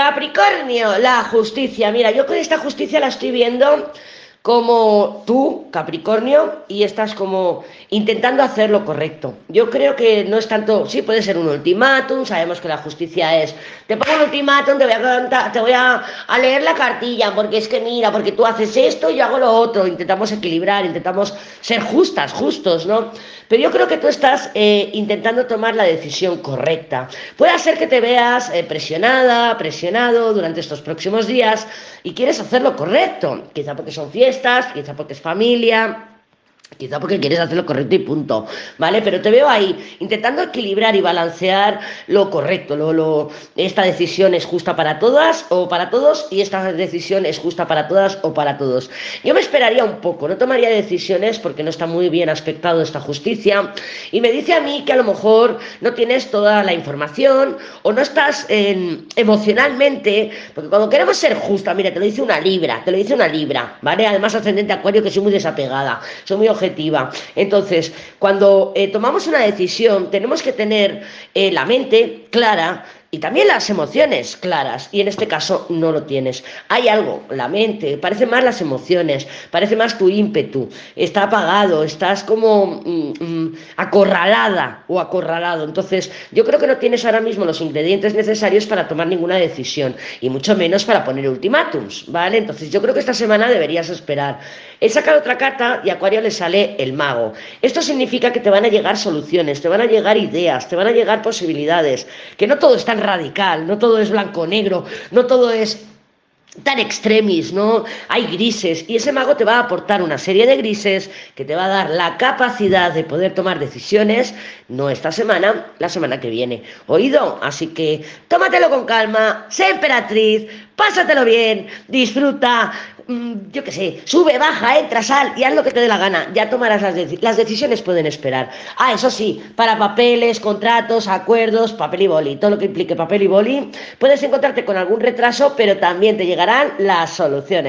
Capricornio, la justicia. Mira, yo con esta justicia la estoy viendo como tú, Capricornio, y estás como intentando hacer lo correcto. Yo creo que no es tanto, sí puede ser un ultimátum, sabemos que la justicia es, te pongo un ultimátum, te voy a, te voy a, leer la cartilla, porque es que mira, porque tú haces esto y yo hago lo otro, intentamos equilibrar, intentamos ser justas, justos, ¿no? Pero yo creo que tú estás eh, intentando tomar la decisión correcta. Puede ser que te veas eh, presionada, presionado durante estos próximos días y quieres hacer lo correcto, quizá porque son fiestas, quizá porque es familia, Quizá porque quieres hacer lo correcto y punto, ¿vale? Pero te veo ahí intentando equilibrar y balancear lo correcto, lo, lo, esta decisión es justa para todas o para todos y esta decisión es justa para todas o para todos. Yo me esperaría un poco, no tomaría decisiones porque no está muy bien aspectado esta justicia y me dice a mí que a lo mejor no tienes toda la información o no estás en, emocionalmente, porque cuando queremos ser justa, mira, te lo dice una libra, te lo dice una libra, ¿vale? Además ascendente acuario que soy muy desapegada, soy muy objetiva. Entonces, cuando eh, tomamos una decisión, tenemos que tener eh, la mente clara y también las emociones claras, y en este caso no lo tienes. Hay algo, la mente, parece más las emociones, parece más tu ímpetu, está apagado, estás como mm, acorralada o acorralado. Entonces, yo creo que no tienes ahora mismo los ingredientes necesarios para tomar ninguna decisión, y mucho menos para poner ultimátums, ¿vale? Entonces, yo creo que esta semana deberías esperar. He sacado otra carta y Acuario le sale el mago. Esto significa que te van a llegar soluciones, te van a llegar ideas, te van a llegar posibilidades, que no todo está radical, no todo es blanco-negro, no todo es tan extremis, ¿no? Hay grises y ese mago te va a aportar una serie de grises que te va a dar la capacidad de poder tomar decisiones, no esta semana, la semana que viene. ¿Oído? Así que tómatelo con calma, sé emperatriz, pásatelo bien, disfruta, Mm, yo qué sé, sube, baja, entra, sal y haz lo que te dé la gana. Ya tomarás las decisiones. Las decisiones pueden esperar. Ah, eso sí, para papeles, contratos, acuerdos, papel y boli, todo lo que implique papel y boli, puedes encontrarte con algún retraso, pero también te llegarán las soluciones.